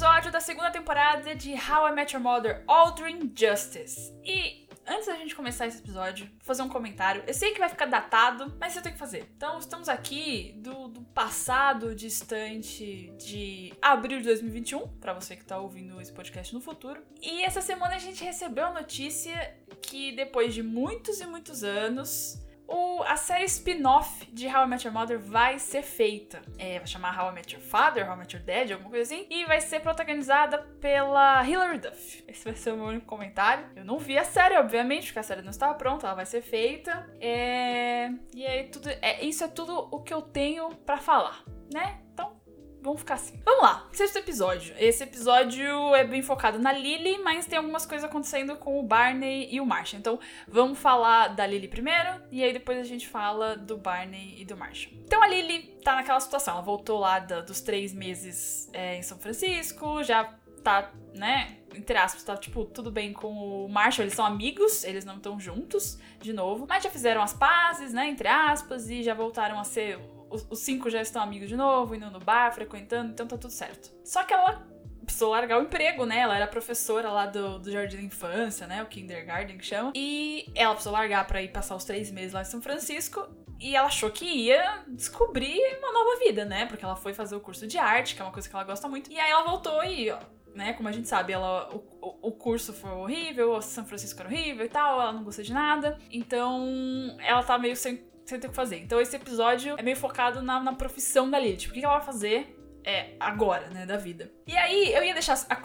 episódio da segunda temporada de How I Met Your Mother Aldrin Justice. E antes da gente começar esse episódio, vou fazer um comentário. Eu sei que vai ficar datado, mas eu tenho que fazer. Então, estamos aqui do, do passado distante de abril de 2021, para você que tá ouvindo esse podcast no futuro. E essa semana a gente recebeu a notícia que depois de muitos e muitos anos, o, a série spin-off de How I Met Your Mother vai ser feita. É, vai chamar How I Met Your Father, How I Met Your Dad, alguma coisa assim. E vai ser protagonizada pela Hilary Duff. Esse vai ser o meu único comentário. Eu não vi a série, obviamente, porque a série não estava pronta, ela vai ser feita. É... E aí, tudo... É, isso é tudo o que eu tenho para falar, né? Vamos ficar assim. Vamos lá, sexto episódio. Esse episódio é bem focado na Lily, mas tem algumas coisas acontecendo com o Barney e o Marshall. Então, vamos falar da Lily primeiro, e aí depois a gente fala do Barney e do Marshall. Então, a Lily tá naquela situação. Ela voltou lá da, dos três meses é, em São Francisco, já tá, né, entre aspas, tá, tipo, tudo bem com o Marshall, eles são amigos, eles não estão juntos de novo, mas já fizeram as pazes, né, entre aspas, e já voltaram a ser os, cinco já estão amigos de novo, indo no bar, frequentando, então tá tudo certo. Só que ela precisou largar o emprego, né? Ela era professora lá do, do Jardim da Infância, né? O Kindergarten que chama. E ela precisou largar para ir passar os três meses lá em São Francisco. E ela achou que ia descobrir uma nova vida, né? Porque ela foi fazer o curso de arte, que é uma coisa que ela gosta muito. E aí ela voltou e, ó, né? Como a gente sabe, ela, o, o curso foi horrível, São Francisco era horrível e tal, ela não gostou de nada. Então, ela tá meio sem ter o que fazer. Então esse episódio é meio focado na, na profissão da Lilith. Tipo, o que ela vai fazer é, agora, né, da vida. E aí, eu ia deixar as, a,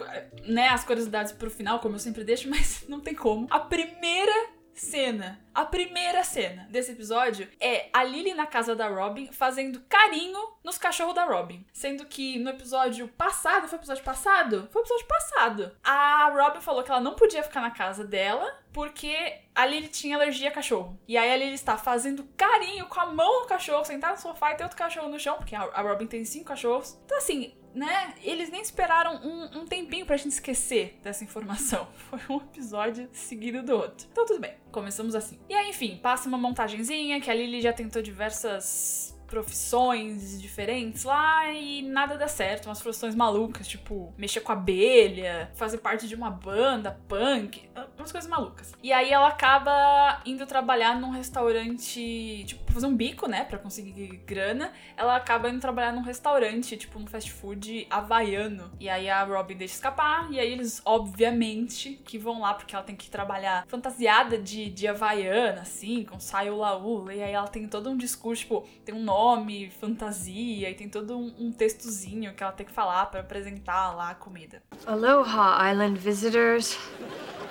né, as curiosidades pro final, como eu sempre deixo, mas não tem como. A primeira cena, a primeira cena desse episódio é a Lily na casa da Robin fazendo carinho nos cachorros da Robin. Sendo que no episódio passado, foi episódio passado? Foi episódio passado. A Robin falou que ela não podia ficar na casa dela porque a Lily tinha alergia a cachorro. E aí a Lily está fazendo carinho com a mão no cachorro, sentada no sofá e tem outro cachorro no chão, porque a Robin tem cinco cachorros. Então, assim, né, eles nem esperaram um, um tempinho pra gente esquecer dessa informação. Foi um episódio seguido do outro. Então, tudo bem, começamos assim. E aí, enfim, passa uma montagenzinha que a Lily já tentou diversas profissões diferentes lá e nada dá certo. Umas profissões malucas, tipo mexer com abelha, fazer parte de uma banda, punk, umas coisas malucas. E aí ela acaba indo trabalhar num restaurante, tipo, fazer um bico, né, para conseguir grana. Ela acaba indo trabalhar num restaurante, tipo, num fast food havaiano. E aí a Robin deixa escapar, e aí eles, obviamente, que vão lá porque ela tem que trabalhar fantasiada de, de havaiana, assim, com saio laula. E aí ela tem todo um discurso, tipo, tem um nome, fantasia, e tem todo um, um textozinho que ela tem que falar para apresentar lá a comida. Aloha, island visitors.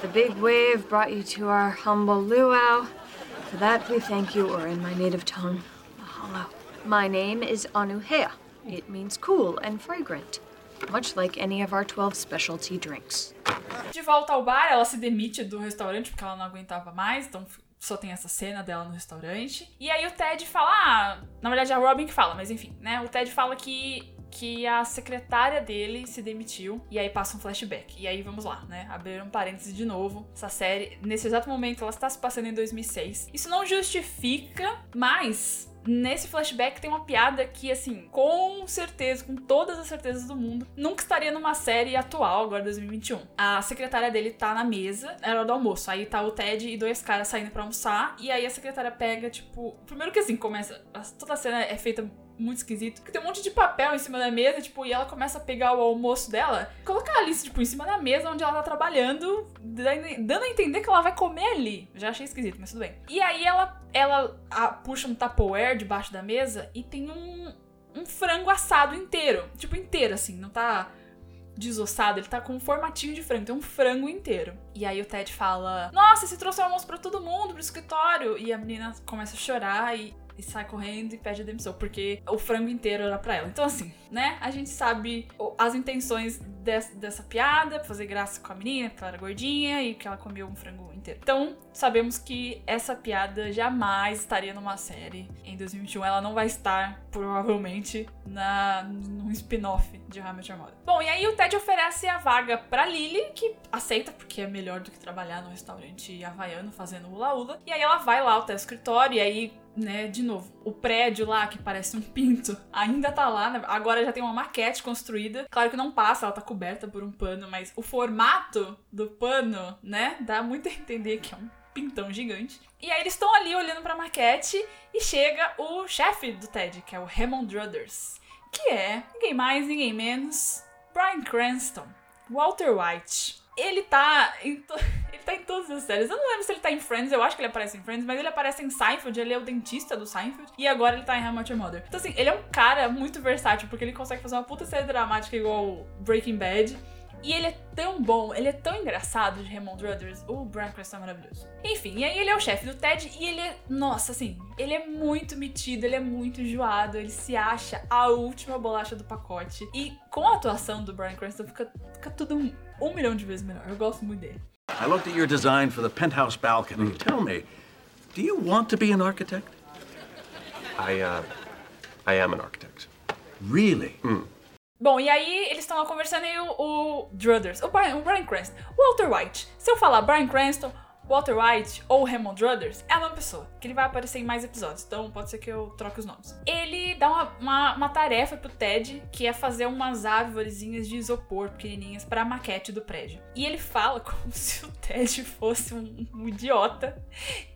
The big wave brought you to our humble luau. For that we thank you, or in my native tongue, mahalo. My name is Anuhea. It means cool and fragrant, much like any of our 12 specialty drinks. De volta ao bar, ela se demite do restaurante porque ela não aguentava mais, então só tem essa cena dela no restaurante. E aí o Ted fala, ah, na verdade é a Robin que fala, mas enfim, né? O Ted fala que que a secretária dele se demitiu e aí passa um flashback. E aí vamos lá, né? Abrir um parênteses de novo. Essa série, nesse exato momento, ela está se passando em 2006. Isso não justifica, mas nesse flashback tem uma piada que, assim, com certeza, com todas as certezas do mundo, nunca estaria numa série atual, agora 2021. A secretária dele tá na mesa, era hora do almoço. Aí tá o Ted e dois caras saindo pra almoçar. E aí a secretária pega, tipo. Primeiro que assim, começa. Toda a cena é feita muito esquisito. Porque tem um monte de papel em cima da mesa, tipo, e ela começa a pegar o almoço dela, colocar a lista, tipo, em cima da mesa onde ela tá trabalhando, dando a entender que ela vai comer ali. Já achei esquisito, mas tudo bem. E aí ela, ela a, puxa um Tupperware debaixo da mesa e tem um, um frango assado inteiro. Tipo, inteiro, assim, não tá desossado, ele tá com um formatinho de frango, tem um frango inteiro. E aí o Ted fala: Nossa, você trouxe o almoço pra todo mundo, pro escritório. E a menina começa a chorar e e sai correndo e pede a demissão, porque o frango inteiro era pra ela. Então, assim, né? A gente sabe as intenções dessa, dessa piada, fazer graça com a menina, porque ela era gordinha e que ela comeu um frango inteiro. Então, sabemos que essa piada jamais estaria numa série em 2021. Ela não vai estar, provavelmente, na, num spin-off de Your Mother. Bom, e aí o Ted oferece a vaga pra Lily, que aceita, porque é melhor do que trabalhar no restaurante havaiano fazendo hula-hula. E aí ela vai lá até o escritório, e aí né, de novo, o prédio lá que parece um pinto ainda tá lá, né? agora já tem uma maquete construída. Claro que não passa, ela tá coberta por um pano, mas o formato do pano, né, dá muito a entender que é um pintão gigante. E aí eles estão ali olhando pra maquete e chega o chefe do TED, que é o Raymond Druthers, que é ninguém mais, ninguém menos, Brian Cranston, Walter White. Ele tá em to... ele tá em todas as séries. Eu não lembro se ele tá em Friends, eu acho que ele aparece em Friends, mas ele aparece em Seinfeld, ele é o dentista do Seinfeld, e agora ele tá em How Much Your Mother. Então assim, ele é um cara muito versátil, porque ele consegue fazer uma puta série dramática igual Breaking Bad e ele é tão bom, ele é tão engraçado de Raymond Brothers. O Brian Cranston é maravilhoso. Enfim, e aí ele é o chefe do Ted e ele é, nossa, assim, ele é muito metido, ele é muito enjoado, ele se acha a última bolacha do pacote. E com a atuação do Brian Cranston fica, fica tudo um, milhão de vezes melhor. Eu gosto muito dele. I looked at your design for the penthouse balcony. Tell me, do you want to be an architect? I, uh, I am an architect. Really? Mm. Bom, e aí eles estão lá conversando e o, o Druthers, o Brian, o Brian Cranston, o Walter White. Se eu falar Brian Cranston, Walter White ou Raymond Druthers, é a mesma pessoa, que ele vai aparecer em mais episódios, então pode ser que eu troque os nomes. Ele dá uma, uma, uma tarefa pro Ted, que é fazer umas árvorezinhas de isopor pequenininhas pra maquete do prédio. E ele fala como se o Ted fosse um, um idiota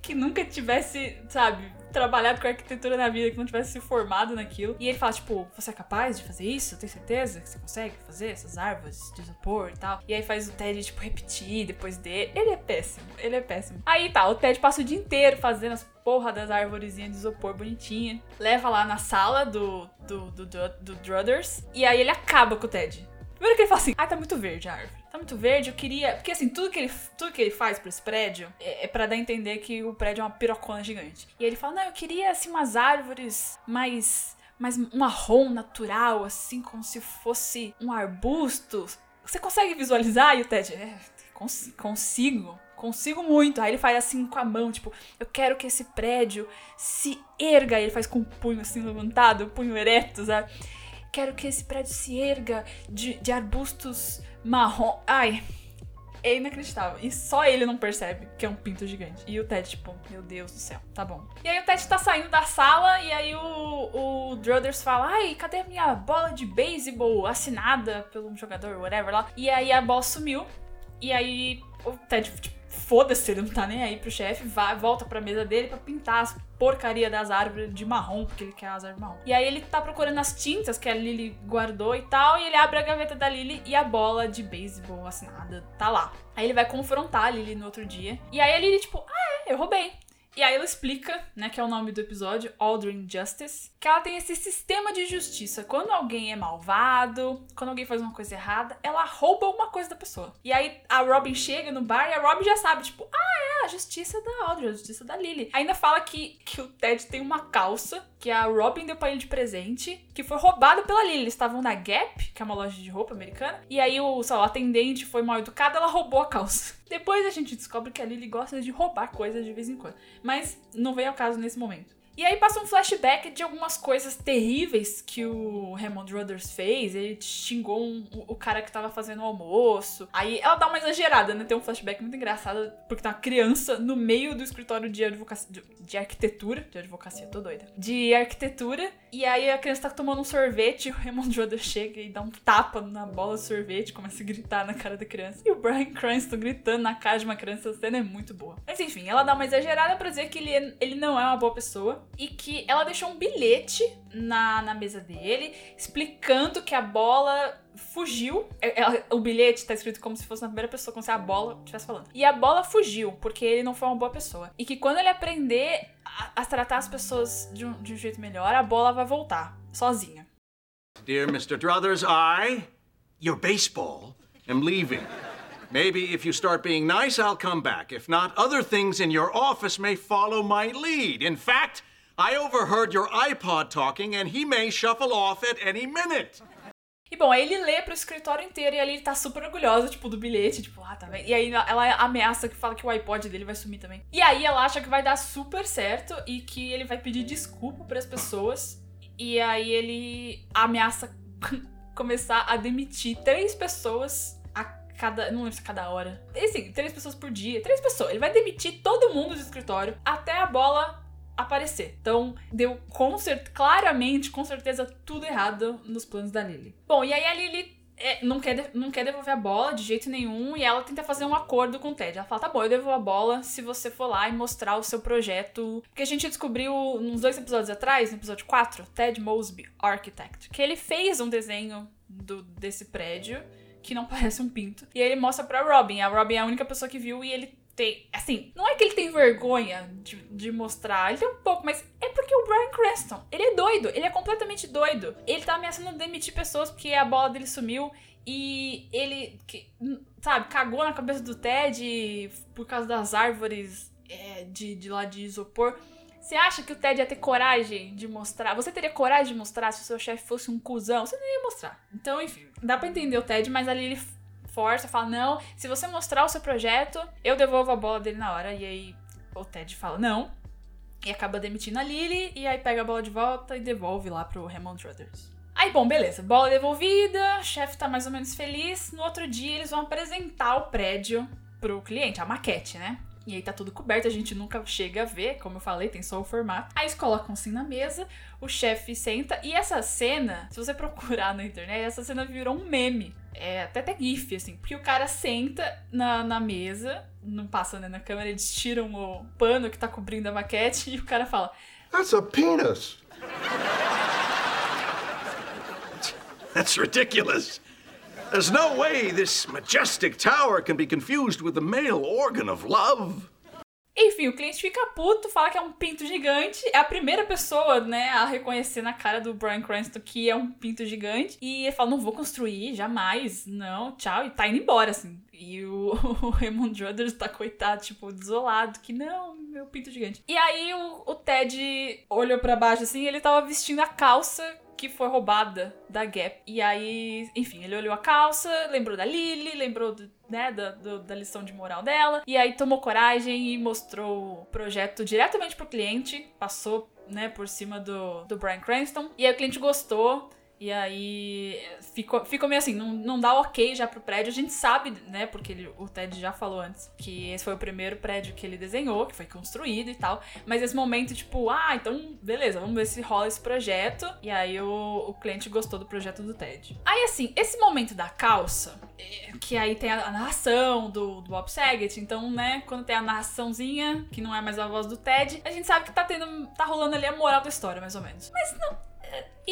que nunca tivesse, sabe, trabalhado com arquitetura na vida, que não tivesse se formado naquilo. E ele fala, tipo, você é capaz de fazer isso? Tem certeza que você consegue fazer essas árvores de isopor e tal? E aí faz o Ted, tipo, repetir depois dele. Ele é péssimo, ele é péssimo. Aí tá, o Ted passa o dia inteiro fazendo as porra das árvorezinhas de isopor bonitinha. Leva lá na sala do, do, do, do, do Druthers. E aí ele acaba com o Ted. Primeiro que ele fala assim, ah, tá muito verde a árvore. Tá muito verde, eu queria. Porque assim, tudo que ele, tudo que ele faz pra esse prédio é, é para dar a entender que o prédio é uma pirocona gigante. E ele fala, não, eu queria assim umas árvores mais. mais um marrom natural, assim, como se fosse um arbusto. Você consegue visualizar? E o Ted, é, cons consigo. Consigo muito. Aí ele faz assim com a mão, tipo, eu quero que esse prédio se erga. Ele faz com o punho assim levantado, o punho ereto, sabe? Quero que esse prédio se erga de, de arbustos marrom. Ai, é inacreditável. E só ele não percebe que é um pinto gigante. E o Ted, tipo, meu Deus do céu, tá bom. E aí o Ted tá saindo da sala e aí o, o Druthers fala: Ai, cadê a minha bola de beisebol assinada pelo jogador, whatever lá? E aí a bola sumiu. E aí o Ted, tipo, foda-se, ele não tá nem aí pro chefe, vai, volta pra mesa dele para pintar as porcaria das árvores de marrom, porque ele quer as árvores marrom. E aí ele tá procurando as tintas que a Lily guardou e tal, e ele abre a gaveta da Lily e a bola de beisebol assinada tá lá. Aí ele vai confrontar a Lily no outro dia. E aí a Lily, tipo, ah, é, eu roubei. E aí ela explica, né, que é o nome do episódio, Aldrin Justice, que ela tem esse sistema de justiça. Quando alguém é malvado, quando alguém faz uma coisa errada, ela rouba uma coisa da pessoa. E aí a Robin chega no bar e a Robin já sabe, tipo, ah, é a justiça da Aldrin, a justiça da Lily. Ainda fala que, que o Ted tem uma calça que a Robin deu pra ele de presente, que foi roubada pela Lily. Eles estavam na Gap, que é uma loja de roupa americana, e aí o, sei lá, o atendente foi mal educado, ela roubou a calça. Depois a gente descobre que a Lily gosta de roubar coisas de vez em quando. Mas não veio ao caso nesse momento. E aí passa um flashback de algumas coisas terríveis que o Raymond Brothers fez. Ele xingou um, o cara que tava fazendo o almoço. Aí ela dá uma exagerada, né? Tem um flashback muito engraçado, porque tá uma criança no meio do escritório de advocacia. De, de arquitetura. De advocacia, tô doida. De arquitetura. E aí a criança tá tomando um sorvete, e o Raymond Brothers chega e dá um tapa na bola de sorvete, começa a gritar na cara da criança. E o Brian Cranston gritando na cara de uma criança, a cena é muito boa. Mas enfim, ela dá uma exagerada pra dizer que ele, é, ele não é uma boa pessoa e que ela deixou um bilhete na, na mesa dele explicando que a bola fugiu. Ela, é, é, o bilhete tá escrito como se fosse na primeira pessoa, como se a bola estivesse falando. E a bola fugiu, porque ele não foi uma boa pessoa. E que quando ele aprender a, a tratar as pessoas de um, de um jeito melhor, a bola vai voltar, sozinha. Dear Mr. Druthers, I, your baseball, am leaving. Maybe if you start being nice, I'll come back. If not, other things in your office may follow my lead. In fact, I overheard your iPod talking and he may shuffle off at any minute. E bom, aí ele lê pro escritório inteiro e ali ele tá super orgulhosa, tipo, do bilhete, tipo, ah, tá vendo? E aí ela ameaça que fala que o iPod dele vai sumir também. E aí ela acha que vai dar super certo e que ele vai pedir desculpa para as pessoas. E aí ele ameaça começar a demitir três pessoas a cada. Não lembro se cada hora. E assim, três pessoas por dia. Três pessoas. Ele vai demitir todo mundo do escritório até a bola aparecer. Então, deu com claramente, com certeza, tudo errado nos planos da Lily. Bom, e aí a Lily é, não, quer, não quer devolver a bola de jeito nenhum e ela tenta fazer um acordo com o Ted. Ela fala: tá bom, eu devolvo a bola se você for lá e mostrar o seu projeto. Porque a gente descobriu uns dois episódios atrás, no episódio 4, Ted Mosby, Architect, que ele fez um desenho do, desse prédio que não parece um pinto. E aí ele mostra pra Robin. A Robin é a única pessoa que viu e ele tem. Assim, não é que ele tem vergonha de, de mostrar, ele tem um pouco, mas é porque o Brian Cranston, ele é doido, ele é completamente doido. Ele tá ameaçando demitir pessoas porque a bola dele sumiu e ele, que, sabe, cagou na cabeça do Ted por causa das árvores é, de, de lá de isopor. Você acha que o Ted ia ter coragem de mostrar? Você teria coragem de mostrar se o seu chefe fosse um cuzão? Você não ia mostrar. Então, enfim, dá pra entender o Ted, mas ali ele força, fala: Não, se você mostrar o seu projeto, eu devolvo a bola dele na hora. E aí o Ted fala: Não. E acaba demitindo a Lily, e aí pega a bola de volta e devolve lá pro Hammond Brothers. Aí, bom, beleza. Bola devolvida, chefe tá mais ou menos feliz. No outro dia, eles vão apresentar o prédio pro cliente, a maquete, né? E aí tá tudo coberto, a gente nunca chega a ver, como eu falei, tem só o formato. Aí eles colocam assim na mesa, o chefe senta, e essa cena, se você procurar na internet, essa cena virou um meme. É até até gif, assim, porque o cara senta na, na mesa, não passa né, na câmera, eles tiram o pano que tá cobrindo a maquete e o cara fala: That's a penis. That's ridiculous. There's no way this majestic tower can be confused with the male organ of love. Enfim, o cliente fica puto, fala que é um pinto gigante. É a primeira pessoa, né, a reconhecer na cara do Brian Cranston que é um pinto gigante. E ele fala: não vou construir, jamais. Não, tchau. E tá indo embora, assim. E o, o Raymond Brothers tá coitado, tipo, desolado, que não, meu pinto gigante. E aí o, o Ted olhou para baixo assim ele tava vestindo a calça que foi roubada da Gap. E aí, enfim, ele olhou a calça, lembrou da Lily, lembrou do, né, da, do, da lição de moral dela. E aí tomou coragem e mostrou o projeto diretamente pro cliente. Passou, né, por cima do, do Brian Cranston. E aí o cliente gostou. E aí ficou, ficou meio assim, não, não dá ok já pro prédio. A gente sabe, né, porque ele, o Ted já falou antes, que esse foi o primeiro prédio que ele desenhou, que foi construído e tal. Mas esse momento, tipo, ah, então beleza, vamos ver se rola esse projeto. E aí o, o cliente gostou do projeto do Ted. Aí assim, esse momento da calça, é, que aí tem a, a narração do, do Bob Saget, então, né, quando tem a narraçãozinha, que não é mais a voz do Ted, a gente sabe que tá tendo, tá rolando ali a moral da história, mais ou menos. Mas não,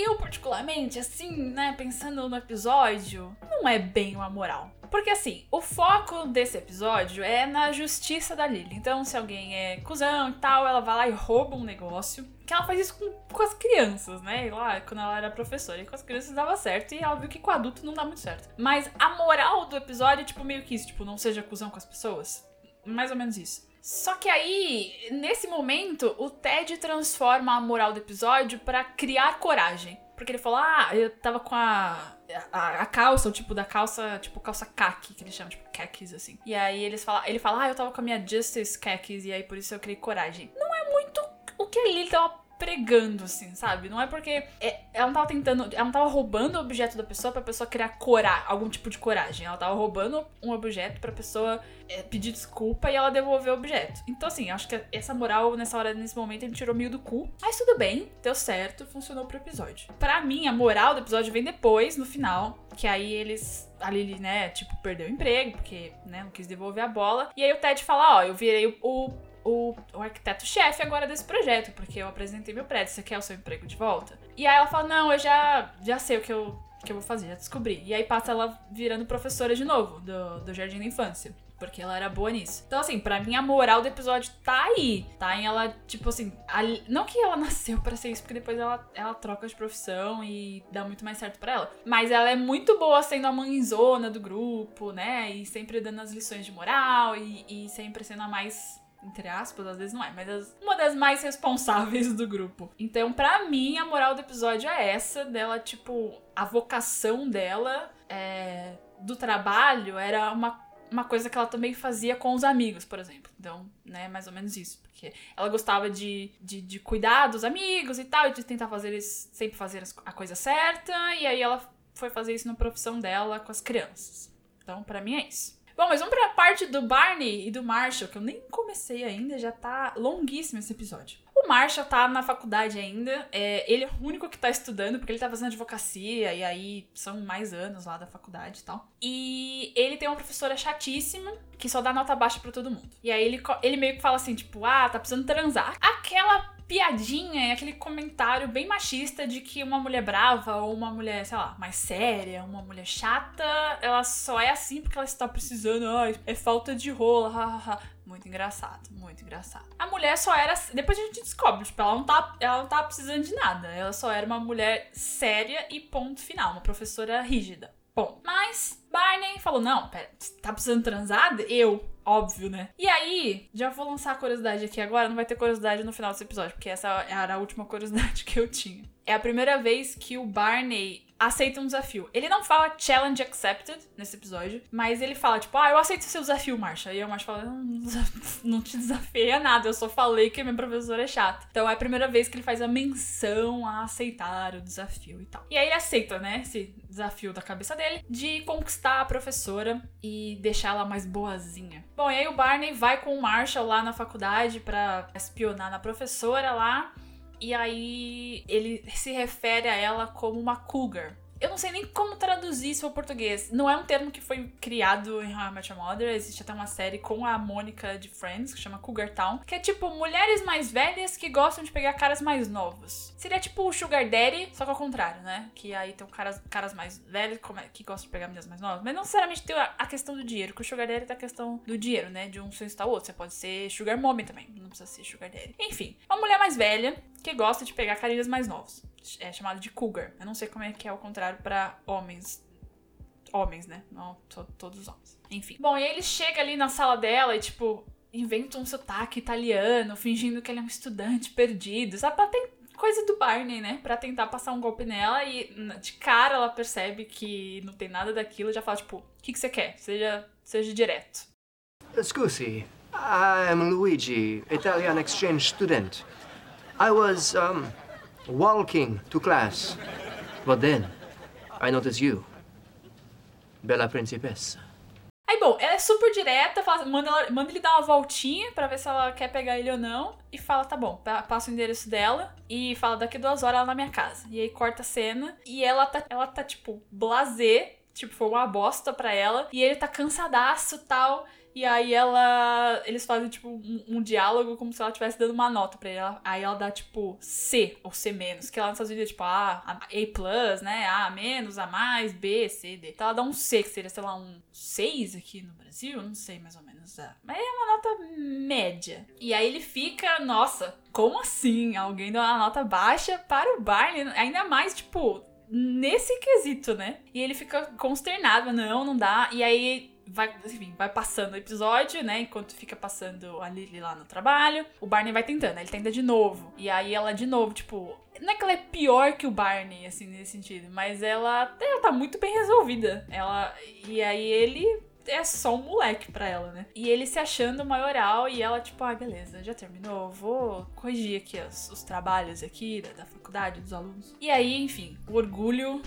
eu, particularmente, assim, né, pensando no episódio, não é bem uma moral. Porque assim, o foco desse episódio é na justiça da Lily. Então, se alguém é cuzão e tal, ela vai lá e rouba um negócio. Que ela faz isso com, com as crianças, né? Lá, quando ela era professora. E com as crianças dava certo. E ela viu que com adulto não dá muito certo. Mas a moral do episódio é, tipo, meio que isso. Tipo, não seja cuzão com as pessoas. Mais ou menos isso. Só que aí, nesse momento, o Ted transforma a moral do episódio para criar coragem. Porque ele falou: Ah, eu tava com a, a, a, calça, o tipo da calça, tipo calça khaki, que eles chamam, tipo khakis, assim. E aí eles falam, ele fala: Ah, eu tava com a minha Justice khakis, e aí por isso eu criei coragem. Não é muito o que ele tava pregando, assim, sabe? Não é porque é, ela não tava tentando. Ela não tava roubando o objeto da pessoa pra pessoa criar coragem, algum tipo de coragem. Ela tava roubando um objeto pra pessoa é, pedir desculpa e ela devolver o objeto. Então, assim, acho que essa moral, nessa hora, nesse momento, ele tirou meio do cu. Mas tudo bem, deu certo, funcionou pro episódio. Pra mim, a moral do episódio vem depois, no final. Que aí eles. A Lily, né, tipo, perdeu o emprego, porque, né, não quis devolver a bola. E aí o Ted fala: Ó, eu virei o o, o arquiteto-chefe agora desse projeto, porque eu apresentei meu prédio, você quer o seu emprego de volta? E aí ela fala, não, eu já, já sei o que eu, que eu vou fazer, já descobri. E aí passa ela virando professora de novo, do, do Jardim da Infância. Porque ela era boa nisso. Então, assim, pra mim a moral do episódio tá aí. Tá em ela, tipo assim. A, não que ela nasceu para ser isso, porque depois ela, ela troca de profissão e dá muito mais certo para ela. Mas ela é muito boa sendo a mãezona do grupo, né? E sempre dando as lições de moral e, e sempre sendo a mais entre aspas, às vezes não é, mas as, uma das mais responsáveis do grupo. Então, para mim, a moral do episódio é essa, dela, tipo, a vocação dela é, do trabalho era uma, uma coisa que ela também fazia com os amigos, por exemplo. Então, né, mais ou menos isso. Porque ela gostava de, de, de cuidar dos amigos e tal, de tentar fazer eles sempre fazer a coisa certa, e aí ela foi fazer isso na profissão dela com as crianças. Então, para mim é isso. Bom, mas vamos pra parte do Barney e do Marshall, que eu nem comecei ainda, já tá longuíssimo esse episódio. O Marshall tá na faculdade ainda. É, ele é o único que tá estudando, porque ele tá fazendo advocacia, e aí são mais anos lá da faculdade e tal. E ele tem uma professora chatíssima, que só dá nota baixa pra todo mundo. E aí ele, ele meio que fala assim, tipo, ah, tá precisando transar. Aquela piadinha e aquele comentário bem machista de que uma mulher brava ou uma mulher, sei lá, mais séria, uma mulher chata, ela só é assim porque ela está precisando, ai, é falta de rola, hahaha. Muito engraçado, muito engraçado. A mulher só era. Depois a gente descobre, tipo, ela não tá, ela não tá precisando de nada. Ela só era uma mulher séria e ponto final, uma professora rígida. Bom, mas Barney falou: não, pera, tá precisando transar? Eu. Óbvio, né? E aí, já vou lançar a curiosidade aqui agora, não vai ter curiosidade no final desse episódio, porque essa era a última curiosidade que eu tinha. É a primeira vez que o Barney aceita um desafio. Ele não fala challenge accepted nesse episódio, mas ele fala, tipo, ah, eu aceito o seu desafio, Marcia. E a Marcia fala, não, não te a nada, eu só falei que minha professora é chata. Então é a primeira vez que ele faz a menção a aceitar o desafio e tal. E aí ele aceita, né, esse desafio da cabeça dele de conquistar a professora e deixar ela mais boazinha. Bom, e aí o Barney vai com o Marshall lá na faculdade pra espionar na professora lá. E aí ele se refere a ela como uma cougar. Eu não sei nem como traduzir isso ao português. Não é um termo que foi criado em How I Met Your Mother. Existe até uma série com a Mônica de Friends, que chama Cougar Town. Que é tipo mulheres mais velhas que gostam de pegar caras mais novos. Seria tipo o Sugar Daddy, só que ao contrário, né? Que aí tem caras, caras mais velhos que gostam de pegar meninas mais novas. Mas não necessariamente tem a, questão do dinheiro, que o Sugar Daddy tem a questão do dinheiro, né? De um sem ao outro. Você pode ser Sugar Mommy também. Não precisa ser Sugar Daddy. Enfim, uma mulher mais velha que gosta de pegar carinhas mais novos. É chamado de cougar. Eu não sei como é que é o contrário pra homens. Homens, né? Não to- todos os homens. Enfim. Bom, e ele chega ali na sala dela e, tipo, inventa um sotaque italiano, fingindo que ele é um estudante perdido. Sabe? Pra coisa do Barney, né? Pra tentar passar um golpe nela e de cara ela percebe que não tem nada daquilo e já fala, tipo, o que, que você quer? Seja, seja direto. Scusi, I'm Luigi, Italian exchange student. I was, um, walking to class. But then, I noticed you. Bella Principessa. Aí, bom, ela é super direta, fala- manda, ela- manda ele dar uma voltinha pra ver se ela quer pegar ele ou não. E fala, tá bom, pa- passa o endereço dela e fala, daqui duas horas ela na minha casa. E aí corta a cena e ela tá, ela tá tipo, blasé, tipo, foi uma bosta pra ela. E ele tá cansadaço tal. E aí ela. Eles fazem, tipo, um, um diálogo como se ela estivesse dando uma nota pra. Ela- Aí ela dá, tipo, C ou C menos. Que lá nos Estados é tipo A, A, A+, né? A menos, A mais, B, C, D. Então ela dá um C, que seria, sei lá, um 6 aqui no Brasil. Não sei mais ou menos. é. Mas é uma nota média. E aí ele fica, nossa, como assim? Alguém deu uma nota baixa para o Barney? Ainda mais, tipo, nesse quesito, né? E ele fica consternado, não, não dá. E aí vai, enfim, vai passando o episódio, né? Enquanto fica passando a Lily lá no trabalho, o Barney vai tentando, ele tenta de novo. E aí ela de novo, tipo, não é que ela é pior que o Barney, assim, nesse sentido, mas ela, ela tá muito bem resolvida. Ela. E aí ele é só um moleque pra ela, né? E ele se achando maioral e ela, tipo, ah, beleza, já terminou, vou corrigir aqui os, os trabalhos aqui da, da faculdade, dos alunos. E aí, enfim, o orgulho.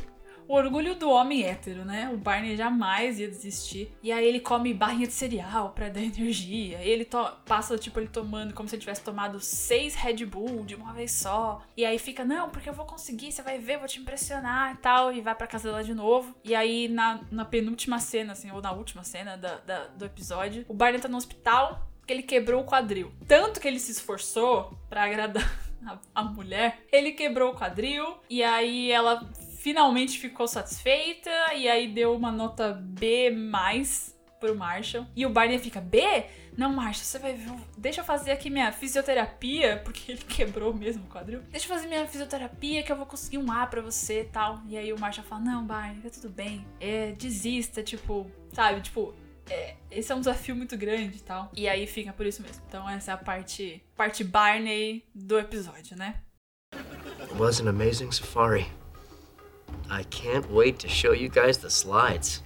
O orgulho do homem hétero, né? O Barney jamais ia desistir. E aí ele come barrinha de cereal pra dar energia. E ele passa, tipo, ele tomando como se ele tivesse tomado seis Red Bull de uma vez só. E aí fica, não, porque eu vou conseguir, você vai ver, vou te impressionar e tal. E vai pra casa dela de novo. E aí, na, na penúltima cena, assim, ou na última cena da- da- do episódio, o Barney tá no hospital que ele quebrou o quadril. Tanto que ele se esforçou pra agradar a, a mulher, ele quebrou o quadril e aí ela finalmente ficou satisfeita e aí deu uma nota B mais pro Marshall. E o Barney fica, B? Não, Marshall, você vai ver. Deixa eu fazer aqui minha fisioterapia, porque ele quebrou mesmo o quadril. Deixa eu fazer minha fisioterapia que eu vou conseguir um A pra você e tal. E aí o Marshall fala: Não, Barney, tá tudo bem. É, desista, tipo, sabe? Tipo, é, esse é um desafio muito grande e tal. E aí fica por isso mesmo. Então essa é a parte, parte Barney do episódio, né? It was an amazing safari. I can't wait to show you guys the slides.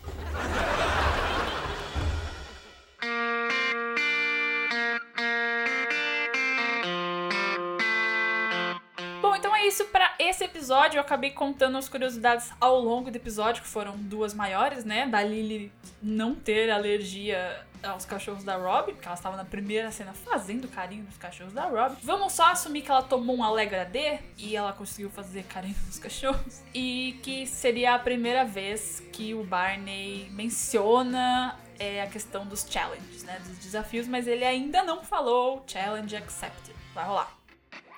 Bom, então é isso pra esse episódio. Eu acabei contando as curiosidades ao longo do episódio, que foram duas maiores, né? Da Lily não ter alergia aos cachorros da Rob, porque ela estava na primeira cena fazendo carinho nos cachorros da Rob. Vamos só assumir que ela tomou um Alegra D e ela conseguiu fazer carinho nos cachorros. E que seria a primeira vez que o Barney menciona é, a questão dos challenges, né? Dos desafios, mas ele ainda não falou challenge accepted. Vai rolar.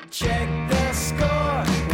Check the score.